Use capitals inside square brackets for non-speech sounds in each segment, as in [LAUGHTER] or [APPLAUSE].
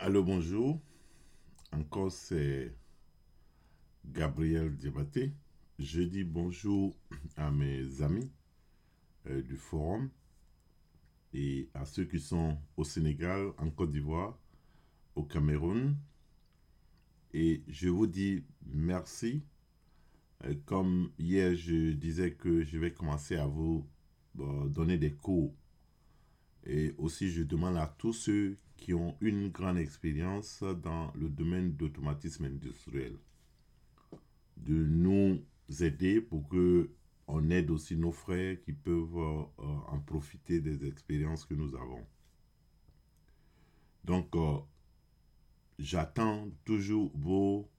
Allô, bonjour. Encore, c'est Gabriel Diabaté. Je dis bonjour à mes amis euh, du forum et à ceux qui sont au Sénégal, en Côte d'Ivoire, au Cameroun. Et je vous dis merci. Euh, comme hier, je disais que je vais commencer à vous euh, donner des cours. Et aussi, je demande à tous ceux qui ont une grande expérience dans le domaine d'automatisme industriel de nous aider pour que on aide aussi nos frères qui peuvent euh, en profiter des expériences que nous avons. Donc, euh, j'attends toujours vos,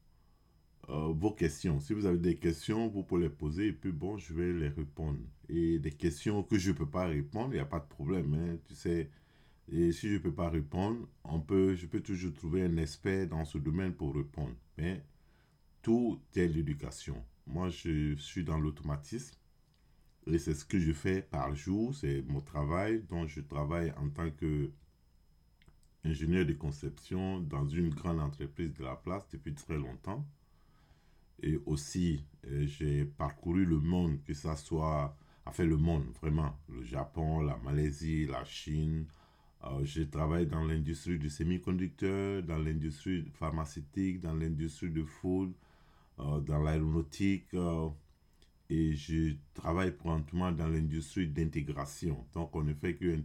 euh, vos questions. Si vous avez des questions, vous pouvez les poser et puis bon, je vais les répondre. Et des questions que je ne peux pas répondre, il n'y a pas de problème. Hein, tu sais, et si je ne peux pas répondre, on peut, je peux toujours trouver un expert dans ce domaine pour répondre. Mais tout est l'éducation. Moi, je suis dans l'automatisme et c'est ce que je fais par jour. C'est mon travail. dont je travaille en tant que ingénieur de conception dans une grande entreprise de la place depuis très longtemps. Et aussi, euh, j'ai parcouru le monde, que ce soit, enfin le monde vraiment, le Japon, la Malaisie, la Chine, euh, je travaille dans l'industrie du semi-conducteur, dans l'industrie pharmaceutique, dans l'industrie de food, euh, dans l'aéronautique. Euh, et je travaille présentement dans l'industrie d'intégration. Donc, on ne fait que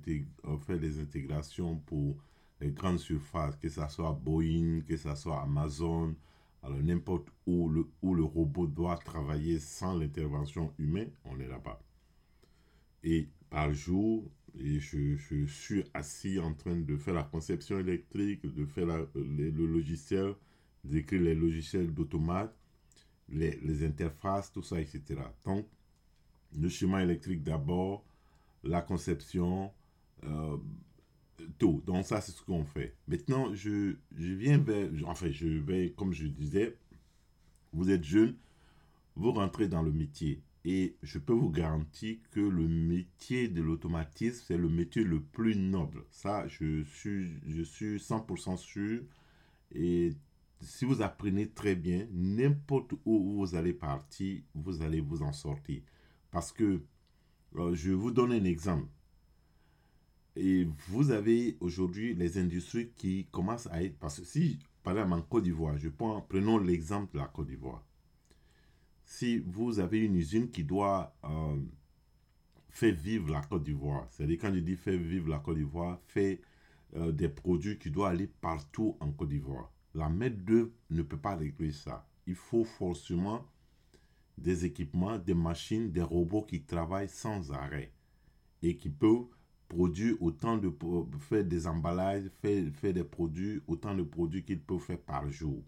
on fait des intégrations pour les grandes surfaces, que ce soit Boeing, que ce soit Amazon, alors n'importe où le, où le robot doit travailler sans l'intervention humaine, on est là-bas. Et par jour, et je, je, suis assis en train de faire la conception électrique, de faire le, logiciel, d'écrire les logiciels d'automate, les, les, interfaces, tout ça, etc. Donc, le schéma électrique d'abord, la conception, euh, tout. Donc, ça, c'est ce qu'on fait. Maintenant, je, je viens vers, enfin, je vais, comme je disais, vous êtes jeune, vous rentrez dans le métier. Et je peux vous garantir que le métier de l'automatisme, c'est le métier le plus noble. Ça, je suis, je suis 100% sûr. Et si vous apprenez très bien, n'importe où vous allez partir, vous allez vous en sortir. Parce que, euh, je vous donne un exemple. Et vous avez aujourd'hui les industries qui commencent à être... Parce que si, par exemple, en Côte d'Ivoire, je prends, prenons l'exemple de la Côte d'Ivoire si vous avez une usine qui doit euh, faire vivre la Côte d'Ivoire, c'est-à-dire quand je dis faire vivre la Côte d'Ivoire, faire euh, des produits qui doivent aller partout en Côte d'Ivoire. La maître d'œuvre ne peut pas régler ça. Il faut forcément des équipements, des machines, des robots qui travaillent sans arrêt et qui peuvent produire autant de faire des emballages, faire, faire des produits, autant de produits qu'ils peuvent faire par jour.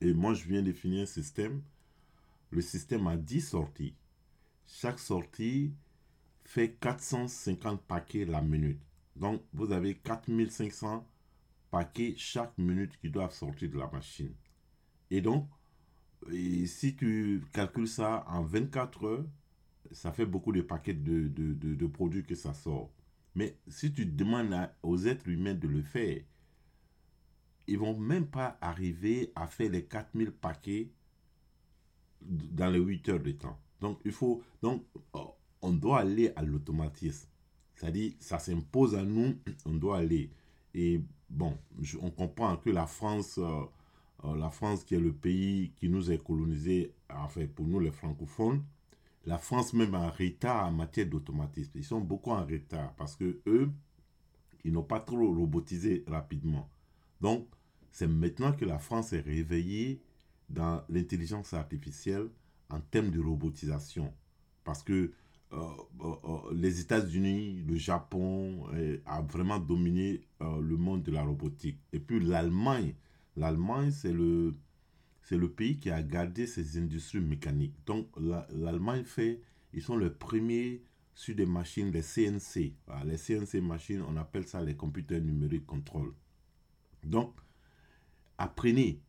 Et moi, je viens de finir un système le système a 10 sorties. Chaque sortie fait 450 paquets la minute. Donc, vous avez 4500 paquets chaque minute qui doivent sortir de la machine. Et donc, si tu calcules ça en 24 heures, ça fait beaucoup de paquets de, produits que ça sort. Mais si tu demandes aux êtres humains de le faire, ils vont même pas arriver à faire les 4000 paquets dans les 8 heures de temps. Donc, il faut, donc, oh, on doit aller à l'automatisme. C'est-à-dire, ça s'impose à nous, [CLEARS THROAT] on doit aller. Et bon, on comprend que la France, euh, euh, la France qui est le pays qui nous a colonisé, enfin pour nous les francophones, la France même en retard en matière d'automatisme. Ils sont beaucoup en retard parce que eux, ils n'ont pas trop robotisé rapidement. Donc, c'est maintenant que la France est réveillée dans l'intelligence artificielle en termes de robotisation. Parce que euh, euh, euh, les États-Unis, le Japon a vraiment dominé le monde de la robotique. Et puis l'Allemagne, l'Allemagne c'est le, c'est le pays qui a gardé ses industries mécaniques. Donc l'Allemagne fait, ils sont les premiers sur des machines, les CNC. les CNC machines, on appelle ça les computers numériques contrôle. Donc, apprenez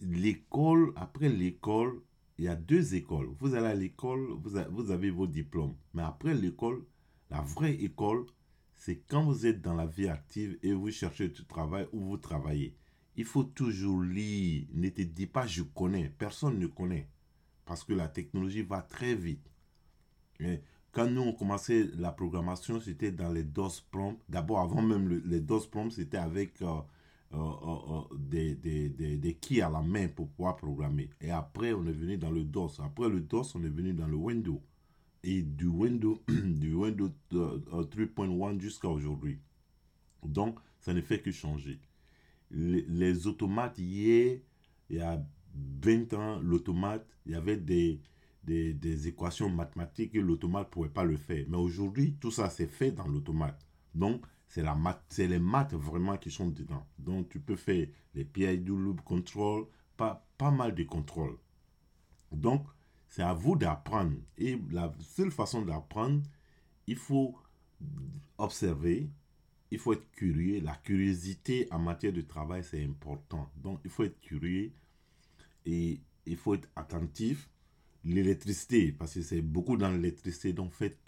l'école, après l'école, il y a deux écoles. Vous allez à l'école, vous, vous avez vos diplômes. Mais après l'école, la vraie école, c'est quand vous êtes dans la vie active et vous cherchez du travail ou vous travaillez. Il faut toujours lire. Ne te dis pas je connais. Personne ne connaît. Parce que la technologie va très vite. Mais quand nous on commençait la programmation, c'était dans les DOS prompts. D'abord, avant même les DOS prompts, c'était avec euh, euh, euh, des, des, keys à la main pour pouvoir programmer. Et après, on est venu dans le DOS. Après le DOS, on est venu dans le Windows. Et du Windows, [CLEARS THROAT] du Windows 3.1 jusqu'à aujourd'hui. Donc, ça ne fait que changer. Les, les automates, hier, il y a 20 ans, l'automate, il y avait des, des, des, équations mathématiques et l'automate ne pouvait pas le faire. Mais aujourd'hui, tout ça, c'est fait dans l'automate. Donc, c'est la c'est les maths vraiment qui sont dedans. Donc tu peux faire les PID loop control, pas, pas mal de contrôles. Donc c'est à vous d'apprendre. Et la seule façon d'apprendre, il faut observer, il faut être curieux. La curiosité en matière de travail, c'est important. Donc il faut être curieux et il faut être attentif. L'électricité, parce que c'est beaucoup dans l'électricité, donc faites,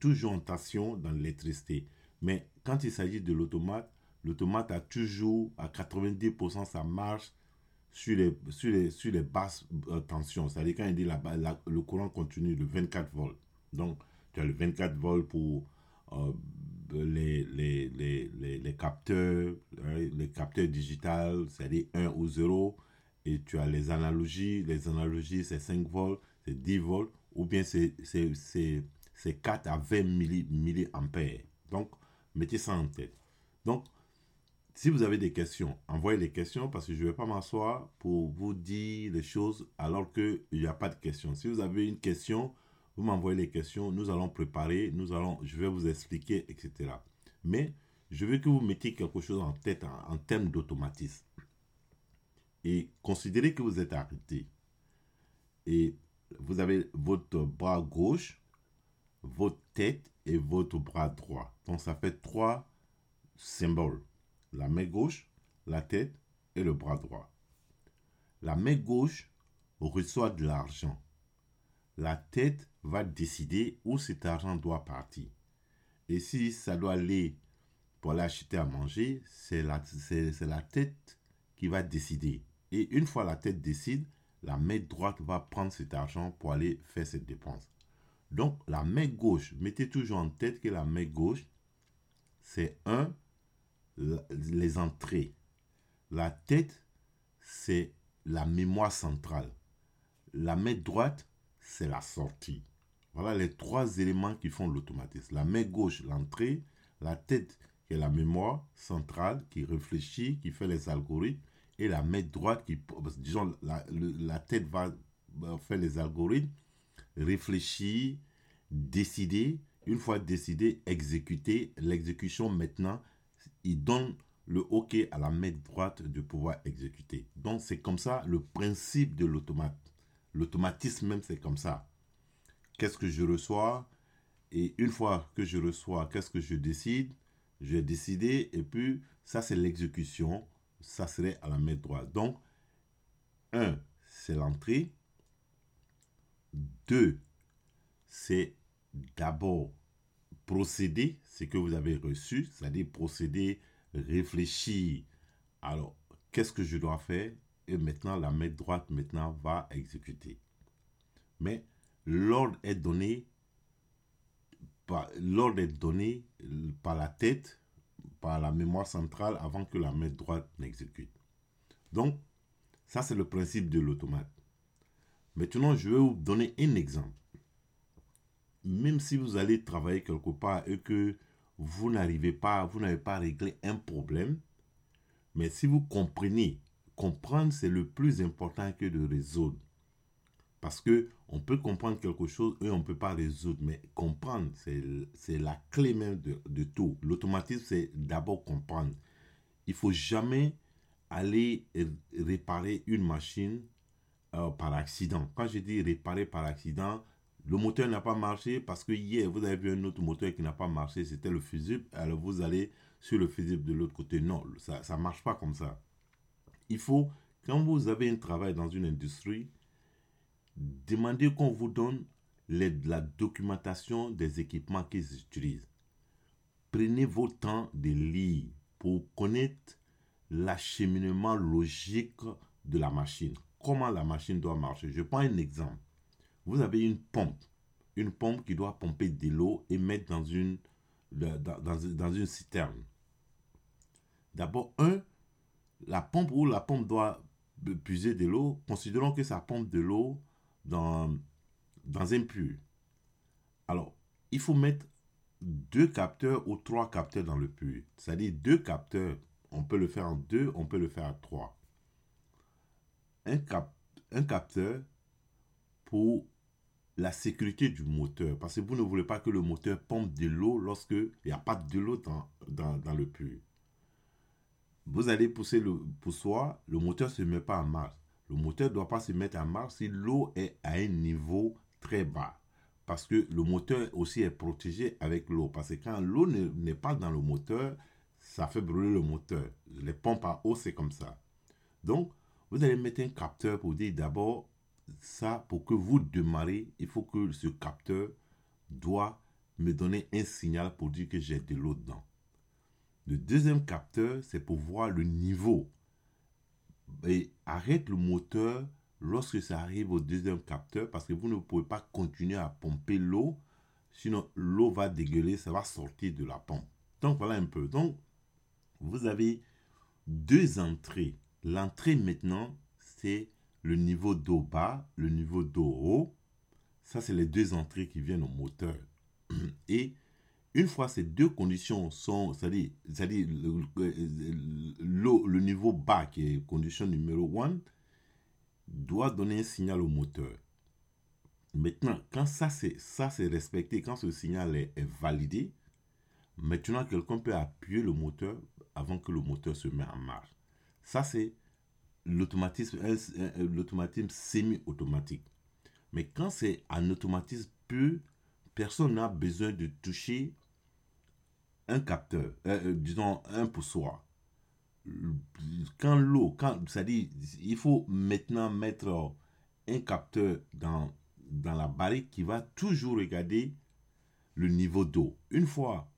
toujours attention dans l'électricité. Mais quand il s'agit de l'automate, l'automate a toujours à 90% sa marche sur les, sur les, sur les basses euh, tensions. C'est-à-dire quand il dit la, le courant continu de 24 volts. Donc, tu as le 24 volts pour euh, les, les, les, les, capteurs, hein, les capteurs digitales, c'est-à-dire 1 ou 0. Et tu as les analogies. Les analogies, c'est 5 volts, c'est 10 volts. Ou bien c'est 4 à 20 milliampères. Donc, Mettez ça en tête. Donc, si vous avez des questions, envoyez les questions parce que je ne vais pas m'asseoir pour vous dire les choses alors qu'il n'y a pas de questions. Si vous avez une question, vous m'envoyez les questions, nous allons préparer, nous allons, je vais vous expliquer, etc. Mais je veux que vous mettiez quelque chose en tête en, en termes d'automatisme. Et considérez que vous êtes arrêté. Et vous avez votre bras gauche, votre tête et votre bras droit. Donc ça fait trois symboles. La main gauche, la tête et le bras droit. La main gauche reçoit de l'argent. La tête va décider où cet argent doit partir. Et si ça doit aller pour l'acheter à manger, c'est la, la tête qui va décider. Et une fois la tête décide, la main droite va prendre cet argent pour aller faire cette dépense. Donc, la main gauche, mettez toujours en tête que la main gauche, c'est un, les entrées. La tête, c'est la mémoire centrale. La main droite, c'est la sortie. Voilà les trois éléments qui font l'automatisme. La main gauche, l'entrée. La tête, qui est la mémoire centrale, qui réfléchit, qui fait les algorithmes. Et la main droite, qui, disons, la, tête va faire les algorithmes réfléchir, décider, une fois décidé, exécuter. L'exécution maintenant, il donne le OK à la main droite de pouvoir exécuter. Donc c'est comme ça le principe de l'automate. L'automatisme même, c'est comme ça. Qu'est-ce que je reçois? Et une fois que je reçois, qu'est-ce que je décide? Je vais décider et puis ça, c'est l'exécution. Ça serait à la main droite. Donc, un, c'est l'entrée. 2. C'est d'abord procéder, ce que vous avez reçu, c'est-à-dire procéder, réfléchir. Alors, qu'est-ce que je dois faire? Et maintenant, la main droite maintenant va exécuter. Mais l'ordre est donné l'ordre est donné par la tête, par la mémoire centrale avant que la main droite n'exécute. Donc, ça c'est le principe de l'automate. Maintenant, je vais vous donner un exemple. Même si vous allez travailler quelque part et que vous n'arrivez pas, vous n'avez pas réglé un problème, mais si vous comprenez, comprendre c'est le plus important que de résoudre. Parce que on peut comprendre quelque chose et on ne peut pas résoudre, mais comprendre, c'est la clé même de, de tout. L'automatisme, c'est d'abord comprendre. Il faut jamais aller réparer une machine euh, par accident. Quand je dis réparer par accident, le moteur n'a pas marché parce que hier, vous avez vu un autre moteur qui n'a pas marché, c'était le fusible. Alors vous allez sur le fusible de l'autre côté. Non, ça ne marche pas comme ça. Il faut, quand vous avez un travail dans une industrie, demandez qu'on vous donne la documentation des équipements qu'ils utilisent. prenez votre temps de lire pour connaître l'acheminement logique de la machine. Comment la machine doit marcher. Je prends un exemple. Vous avez une pompe. Une pompe qui doit pomper de l'eau et mettre dans une, dans, dans une citerne. D'abord, un, la pompe où la pompe doit puiser de l'eau, considérons que ça pompe de l'eau dans, un puits. Alors, il faut mettre deux capteurs ou trois capteurs dans le puits. C'est-à-dire deux capteurs, on peut le faire en deux, on peut le faire en trois. Un, cap, un capteur pour la sécurité du moteur. Parce que vous ne voulez pas que le moteur pompe de l'eau lorsque il n'y a pas de l'eau dans, dans, dans, le puits. Vous allez pousser le poussoir, le moteur ne se met pas en marche. Le moteur ne doit pas se mettre en marche si l'eau est à un niveau très bas. Parce que le moteur aussi est protégé avec l'eau. Parce que quand l'eau n'est pas dans le moteur, ça fait brûler le moteur. Les pompes à eau, c'est comme ça. Donc, vous allez mettre un capteur pour dire d'abord, ça, pour que vous démarrez, il faut que ce capteur doit me donner un signal pour dire que j'ai de l'eau dedans. Le deuxième capteur, c'est pour voir le niveau. Et arrête le moteur lorsque ça arrive au deuxième capteur parce que vous ne pouvez pas continuer à pomper l'eau. Sinon, l'eau va dégueuler, ça va sortir de la pompe. Donc, voilà un peu. Donc, vous avez deux entrées. L'entrée maintenant, c'est le niveau d'eau bas, le niveau d'eau haut. Ça, c'est les deux entrées qui viennent au moteur. [CLEARS THROAT] Et une fois ces deux conditions sont, c'est-à-dire, le, niveau bas qui est condition numéro 1, doit donner un signal au moteur. Maintenant, quand ça c'est, respecté, quand ce signal est, validé, maintenant quelqu'un peut appuyer le moteur avant que le moteur se mette en marche. Ça c'est l'automatisme semi-automatique. Mais quand c'est un automatisme pur, personne n'a besoin de toucher un capteur, euh, euh, disons un poussoir. Quand l'eau, quand, c'est-à-dire, il faut maintenant mettre un capteur dans, dans la barrique qui va toujours regarder le niveau d'eau. Une fois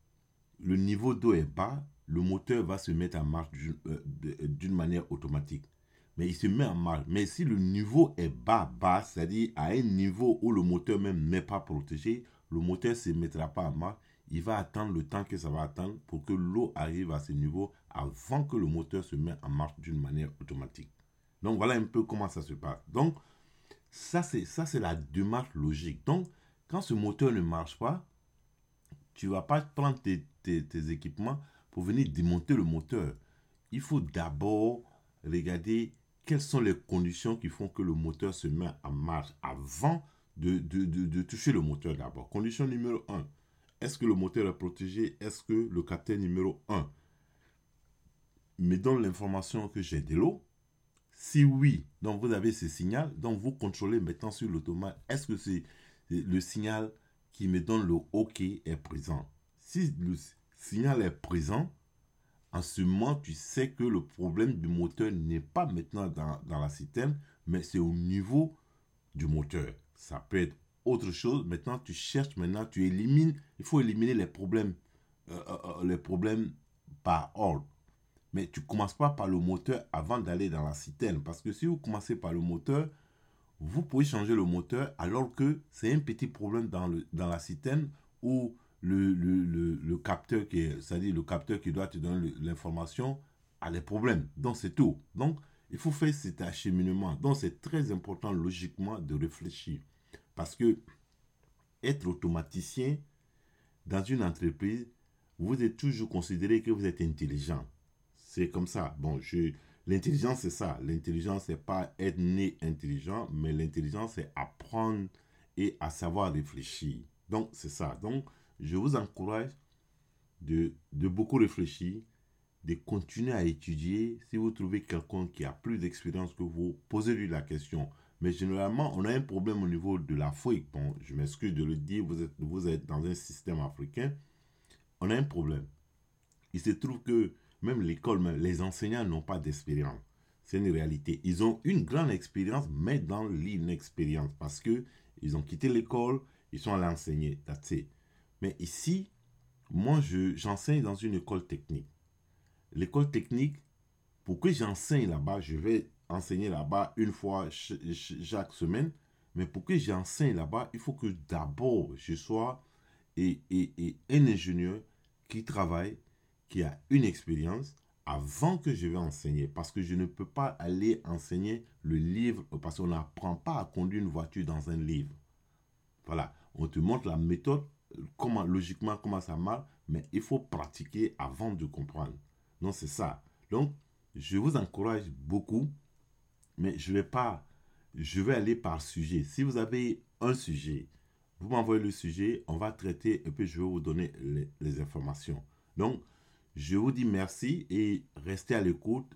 le niveau d'eau est bas, le moteur va se mettre en marche euh, d'une manière automatique. Mais il se met en marche. Mais si le niveau est bas, bas, c'est-à-dire à un niveau où le moteur même n'est pas protégé, le moteur ne se mettra pas en marche il va attendre le temps que ça va attendre pour que l'eau arrive à ce niveau avant que le moteur se mette en marche d'une manière automatique. Donc voilà un peu comment ça se passe. Donc ça c'est ça c'est la démarche logique. Donc quand ce moteur ne marche pas, tu vas pas prendre tes, tes équipements pour venir démonter le moteur. Il faut d'abord regarder quelles sont les conditions qui font que le moteur se met en marche avant de, de, de, de toucher le moteur d'abord. Condition numéro 1 est-ce que le moteur est protégé? Est-ce que le capteur numéro 1 me donne l'information que j'ai de l'eau Si oui, donc vous avez ce signal, donc vous contrôlez maintenant sur l'automate, est-ce que c'est le signal qui me donne le OK est présent? Si le signal est présent, en ce moment, tu sais que le problème du moteur n'est pas maintenant dans, dans la citerne, mais c'est au niveau du moteur. Ça peut être autre chose. Maintenant, tu cherches, maintenant, tu élimines. Il faut éliminer les problèmes, euh, euh, euh, les problèmes par ordre. Mais tu ne commences pas par le moteur avant d'aller dans la citerne. Parce que si vous commencez par le moteur, vous pouvez changer le moteur alors que c'est un petit problème dans, le, dans la citerne où le, le, le, capteur qui est, c'est-à-dire le capteur qui doit te donner l'information a des problèmes. Donc c'est tout. Donc il faut faire cet acheminement. Donc c'est très important logiquement de réfléchir. Parce que être automaticien dans une entreprise, vous êtes toujours considéré que vous êtes intelligent. C'est comme ça. Bon, l'intelligence, c'est ça. L'intelligence, c'est pas être né intelligent, mais l'intelligence, c'est apprendre et à savoir réfléchir. Donc, c'est ça. Donc, je vous encourage de, de beaucoup réfléchir, de continuer à étudier. Si vous trouvez quelqu'un qui a plus d'expérience que vous, posez-lui la question. Mais généralement, on a un problème au niveau de l'Afrique. Bon, je m'excuse de le dire, vous êtes, vous êtes dans un système africain. On a un problème. Il se trouve que même l'école, les enseignants n'ont pas d'expérience. C'est une réalité. Ils ont une grande expérience, mais dans l'inexpérience. Parce que ils ont quitté l'école, ils sont allés enseigner. Mais ici, moi, j'enseigne dans une école technique. L'école technique, pour que j'enseigne là-bas, je vais enseigner là-bas une fois chaque semaine. Mais pour que j'enseigne là-bas, il faut que d'abord je sois et, et, un ingénieur qui travaille, qui a une expérience avant que je vais enseigner. Parce que je ne peux pas aller enseigner le livre, parce qu'on n'apprend pas à conduire une voiture dans un livre. Voilà, on te montre la méthode, comment, logiquement comment ça marche, mais il faut pratiquer avant de comprendre. Donc c'est ça. Donc, je vous encourage beaucoup, mais je vais pas, je vais aller par sujet. Si vous avez un sujet, vous m'envoyez le sujet, on va traiter et puis je vais vous donner les, informations. Donc, je vous dis merci et restez à l'écoute.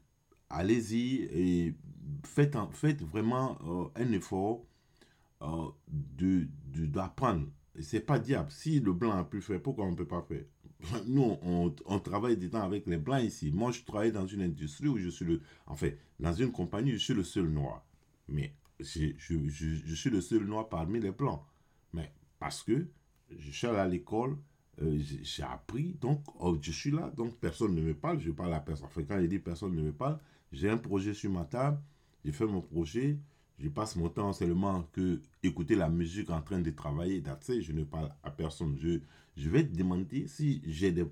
Allez-y et faites, vraiment euh, un effort euh, d'apprendre. De, c'est pas diable. Si le blanc a pu faire, pourquoi on ne peut pas faire? [LAUGHS] Nous, on, travaille temps avec les blancs ici. Moi, je travaille dans une industrie où je suis le... En fait, dans une compagnie, je suis le seul noir. Mais je, je, je, suis le seul noir parmi les blancs. Mais parce que je suis allé à l'école, euh, j'ai appris, donc oh, je suis là, donc personne ne me parle, je parle à personne. Enfin, quand il dit personne ne me parle, j'ai un projet sur ma table, j'ai fait mon projet, je passe mon temps seulement que écouter la musique en train de travailler, je ne parle à personne. Je, je vais te demander si j'ai des,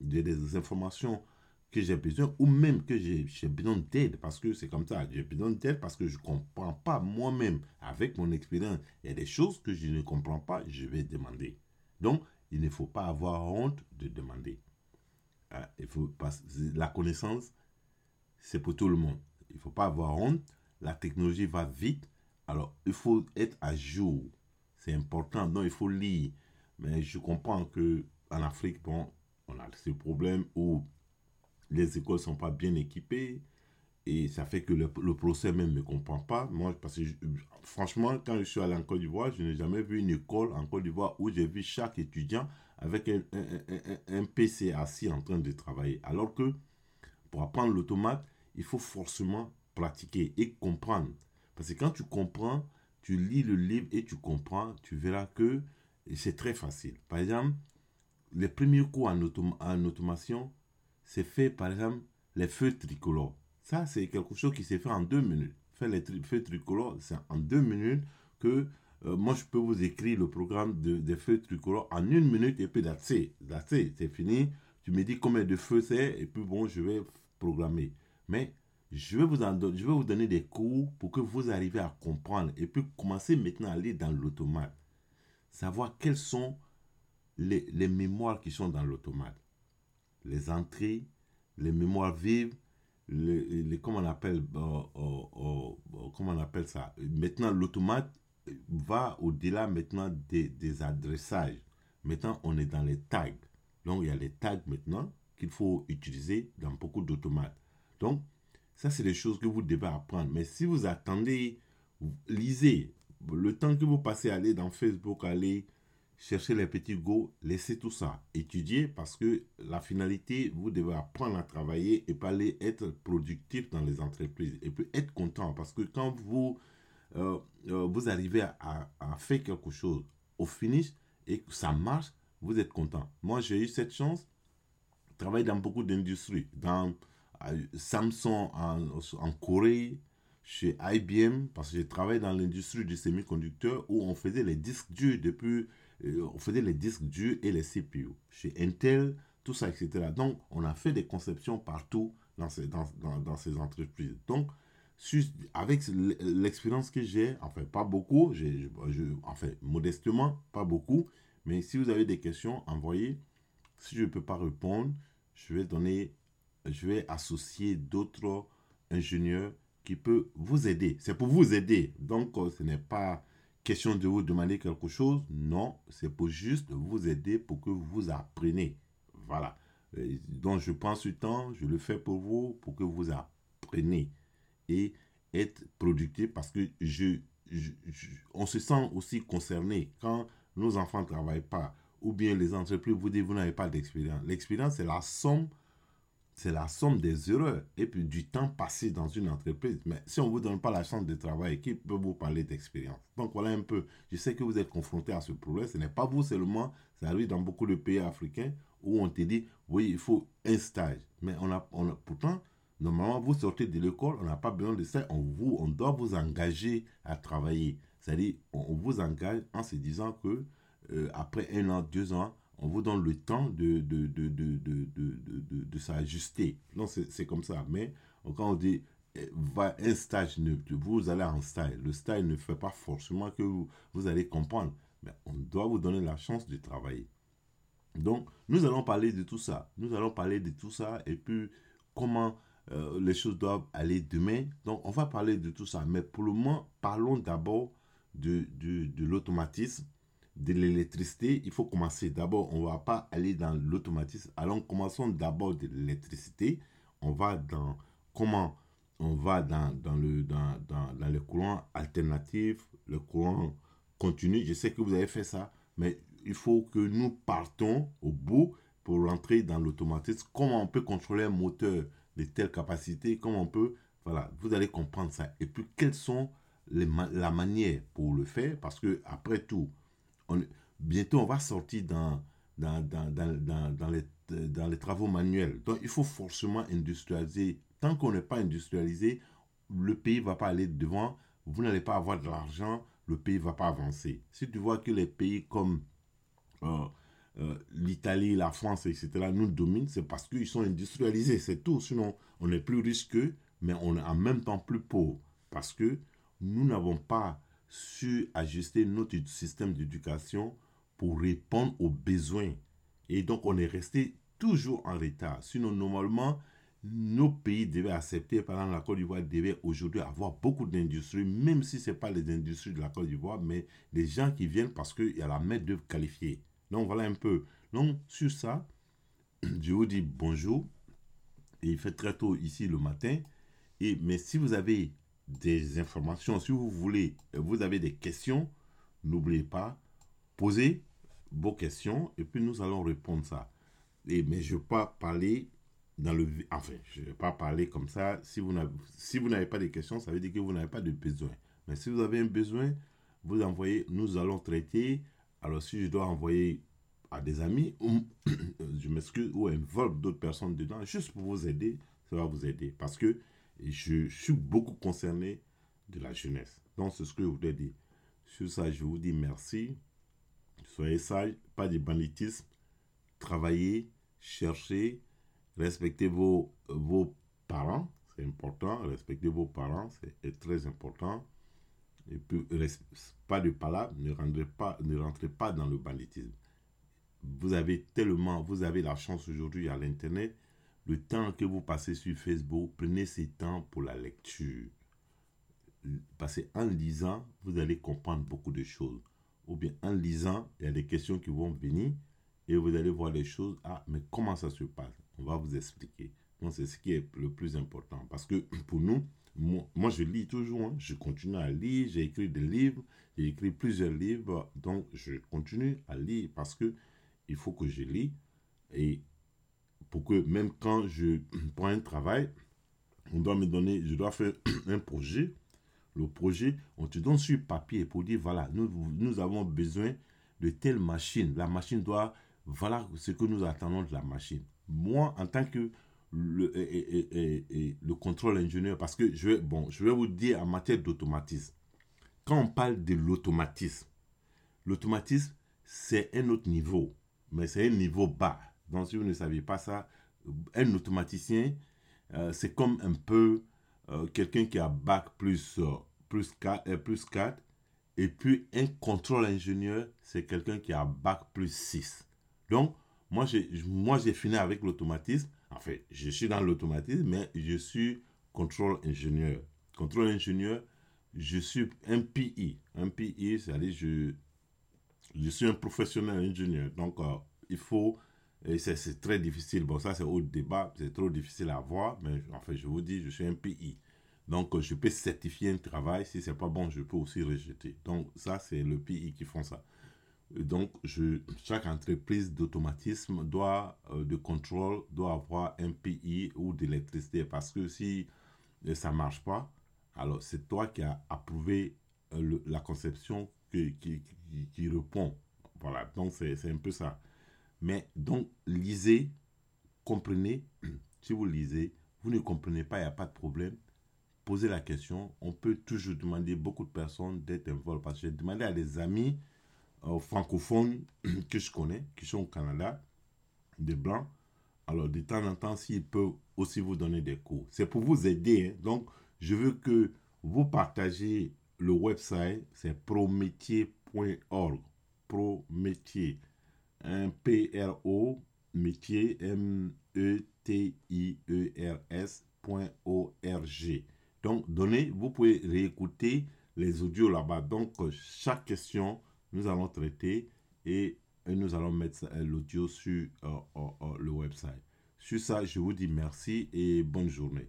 des, des, informations que j'ai besoin ou même que j'ai besoin d'aide parce que c'est comme ça. J'ai besoin d'aide parce que je ne comprends pas moi-même avec mon expérience. Il y a des choses que je ne comprends pas, je vais demander. Donc, il ne faut pas avoir honte de demander. Ah, il faut la connaissance, c'est pour tout le monde. Il ne faut pas avoir honte la technologie va vite, alors il faut être à jour. C'est important, donc il faut lire. Mais je comprends que en Afrique, bon, on a ce problème où les écoles ne sont pas bien équipées et ça fait que le, procès même ne comprend pas. Moi, parce que franchement, quand je suis allé en Côte d'Ivoire, je n'ai jamais vu une école en Côte d'Ivoire où j'ai vu chaque étudiant avec un, un, PC assis en train de travailler. Alors que pour apprendre l'automate, il faut forcément pratiquer et comprendre. Parce que quand tu comprends, tu lis le livre et tu comprends, tu verras que c'est très facile. Par exemple, les premiers cours en, en automation, c'est fait par exemple les feux tricolores. Ça, c'est quelque chose qui s'est fait en deux minutes. Faire les feux tricolores, c'est en deux minutes que euh, moi, je peux vous écrire le programme de, des feux tricolores en une minute et puis c'est c'est fini. Tu me dis combien de feux c'est et puis bon, je vais programmer. Mais je vais, vous je vais vous donner des cours pour que vous arriviez à comprendre et puis commencer maintenant à aller dans l'automate. Savoir quelles sont les, les mémoires qui sont dans l'automate. Les entrées, les mémoires vives, les, les comment on appelle euh, euh, euh, comment on appelle ça? Maintenant l'automate va au-delà maintenant des, des, adressages maintenant on est dans les tags donc il y a les tags maintenant qu'il faut utiliser dans beaucoup d'automates donc ça, c'est des choses que vous devez apprendre. Mais si vous attendez, lisez. Le temps que vous passez à aller dans Facebook, aller chercher les petits go, laissez tout ça. Étudiez parce que la finalité, vous devez apprendre à travailler et pas aller être productif dans les entreprises. Et puis être content parce que quand vous, euh, euh, vous arrivez à, faire quelque chose au finish et que ça marche, vous êtes content. Moi, j'ai eu cette chance. de travailler dans beaucoup d'industries. Dans Samsung en, Corée, chez IBM, parce que j'ai travaillé dans l'industrie du semi-conducteur où on faisait les disques durs depuis, euh, on faisait les disques durs et les CPU. Chez Intel, tout ça, etc. Donc, on a fait des conceptions partout dans ces, dans, dans, ces entreprises. Donc, avec l'expérience que j'ai, enfin, pas beaucoup, je, enfin, modestement, pas beaucoup, mais si vous avez des questions, envoyez. Si je ne peux pas répondre, je vais donner je vais associer d'autres ingénieurs qui peuvent vous aider. C'est pour vous aider. Donc, euh, ce n'est pas question de vous demander quelque chose. Non, c'est pour juste vous aider pour que vous appreniez. Voilà. Donc, je prends ce temps, je le fais pour vous, pour que vous appreniez et être productif parce que je, on se sent aussi concerné quand nos enfants ne travaillent pas ou bien les entreprises vous disent vous n'avez pas d'expérience. L'expérience, c'est la somme c'est la somme des erreurs et puis du temps passé dans une entreprise. Mais si on ne vous donne pas la chance de travailler, qui peut vous parler d'expérience? Donc voilà un peu, je sais que vous êtes confronté à ce problème. Ce n'est pas vous seulement, ça arrive dans beaucoup de pays africains où on te dit, oui, il faut un stage. Mais on a, on a pourtant, normalement, vous sortez de l'école, on n'a pas besoin de ça, on, vous, on doit vous engager à travailler. C'est-à-dire, on, vous engage en se disant que euh, après un an, deux ans, on vous donne le temps de, de, de, de, de, s'ajuster. Non, c'est comme ça. Mais quand on dit eh, va un stage, vous allez en stage. Le stage ne fait pas forcément que vous, vous allez comprendre. Mais on doit vous donner la chance de travailler. Donc, nous allons parler de tout ça. Nous allons parler de tout ça et puis comment euh, les choses doivent aller demain. Donc, on va parler de tout ça. Mais pour le moment, parlons d'abord de, de, de l'automatisme, de l'électricité. Il faut commencer. D'abord, on ne va pas aller dans l'automatisme. Alors, commençons d'abord de l'électricité. On va dans comment on va dans, dans, le, dans, dans, dans le courant alternatif, le courant continu. Je sais que vous avez fait ça, mais il faut que nous partons au bout pour rentrer dans l'automatisme. Comment on peut contrôler un moteur de telle capacité, comment on peut, voilà, vous allez comprendre ça. Et puis, quelles sont les la manière pour le faire, parce que après tout, bientôt on va sortir dans, dans, dans, dans, dans, les, dans les travaux manuels. Donc, il faut forcément industrialiser. Tant qu'on n'est pas industrialisé, le pays ne va pas aller devant, vous n'allez pas avoir de l'argent, le pays ne va pas avancer. Si tu vois que les pays comme euh, euh, l'Italie, la France, etc., nous dominent, c'est parce qu'ils sont industrialisés, c'est tout. Sinon, on est plus riche qu'eux, mais on est en même temps plus pauvre. Parce que nous n'avons pas su ajuster notre système d'éducation pour répondre aux besoins. Et donc, on est resté toujours en retard. Sinon, normalement, nos pays devaient accepter, par exemple, la Côte d'Ivoire devait aujourd'hui avoir beaucoup d'industries, même si ce n'est pas les industries de la Côte d'Ivoire, mais des gens qui viennent parce qu'il y a la main-d'œuvre qualifiée. Donc voilà un peu. Donc sur ça, [CLEARS THROAT] je vous dis bonjour. Et il fait très tôt ici le matin. Et, mais si vous avez des informations, si vous voulez, vous avez des questions, n'oubliez pas, posez vos questions et puis nous allons répondre ça. Et, mais je ne vais pas parler dans le... Enfin, je vais pas parler comme ça. Si vous n'avez pas de questions, ça veut dire que vous n'avez pas de besoin. Mais si vous avez un besoin, vous envoyez, nous allons traiter alors, si je dois envoyer à des amis, [CLEARS THROAT] je m'excuse, ou involve d'autres personnes dedans, juste pour vous aider, ça va vous aider. Parce que je, suis beaucoup concerné de la jeunesse. Donc, c'est ce que je voulais dire. Sur ça, je vous dis merci. Soyez sages, pas de banditisme. Travaillez, cherchez, respectez vos, vos parents. C'est important. Respectez vos parents, c'est très important et puis, pas de palabres, ne rentrez pas, ne rentrez pas dans le banditisme. Vous avez tellement, vous avez la chance aujourd'hui à l'Internet, le temps que vous passez sur Facebook, prenez ces temps pour la lecture. Parce qu'en lisant, vous allez comprendre beaucoup de choses. Ou bien en lisant, il y a des questions qui vont venir et vous allez voir les choses. Ah, mais comment ça se passe? On va vous expliquer. Donc, c'est ce qui est le plus important. Parce que [CLEARS THROAT] pour nous, moi, je lis toujours, hein. je continue à lire, j'ai écrit des livres, j'ai écrit plusieurs livres, donc je continue à lire parce que il faut que je lis et pour que même quand je [CLEARS THROAT] prends un travail, on doit me donner, je dois faire [CLEARS THROAT] un projet. Le projet, on te donne sur papier pour dire voilà, nous, nous avons besoin de telle machine. La machine doit, voilà ce que nous attendons de la machine. Moi, en tant que le, contrôle ingénieur parce que je bon, je vais vous dire en matière d'automatisme. Quand on parle de l'automatisme, l'automatisme, c'est un autre niveau, mais c'est un niveau bas. Donc, si vous ne saviez pas ça, un automaticien, euh, c'est comme un peu euh, quelqu'un qui a bac plus, euh, plus, 4, plus 4, et puis un contrôle ingénieur, c'est quelqu'un qui a bac plus 6. Donc, moi, j'ai fini avec l'automatisme. En fait, je suis dans l'automatisme, mais je suis contrôle ingénieur. Contrôle ingénieur, je suis un PI. Un PI, c'est-à-dire je, je suis un professionnel ingénieur. Donc, il faut, et c'est très difficile. Bon, ça, c'est au débat, c'est trop difficile à voir, mais en fait, je vous dis, je suis un PI. Donc, je peux certifier un travail. Si c'est pas bon, je peux aussi rejeter. Donc, ça, c'est le PI qui font ça. Donc, je, chaque entreprise d'automatisme doit, euh, de contrôle, doit avoir un PI ou d'électricité parce que si euh, ça ne marche pas, alors c'est toi qui as approuvé euh, la conception qui, qui, qui, répond. Voilà, donc c'est un peu ça. Mais donc, lisez, comprenez. [CLEARS THROAT] Si vous lisez, vous ne comprenez pas, il n'y a pas de problème. Posez la question. On peut toujours demander beaucoup de personnes d'être involvées. Parce que j'ai demandé à des amis euh, francophones [CLEARS THROAT] que je connais, qui sont au Canada, des blancs. Alors, de temps en temps, s'ils peuvent aussi vous donner des cours. C'est pour vous aider. Hein. Donc, je veux que vous partagez le website, c'est prométier.org. Prométier. Un P-R-O, métier, M-E-T-I-E-R-S.org. Donc, donnez, vous pouvez réécouter les audios là-bas. Donc, chaque question, nous allons traiter et, nous allons mettre l'audio sur euh, euh, euh, le website. Sur ça, je vous dis merci et bonne journée.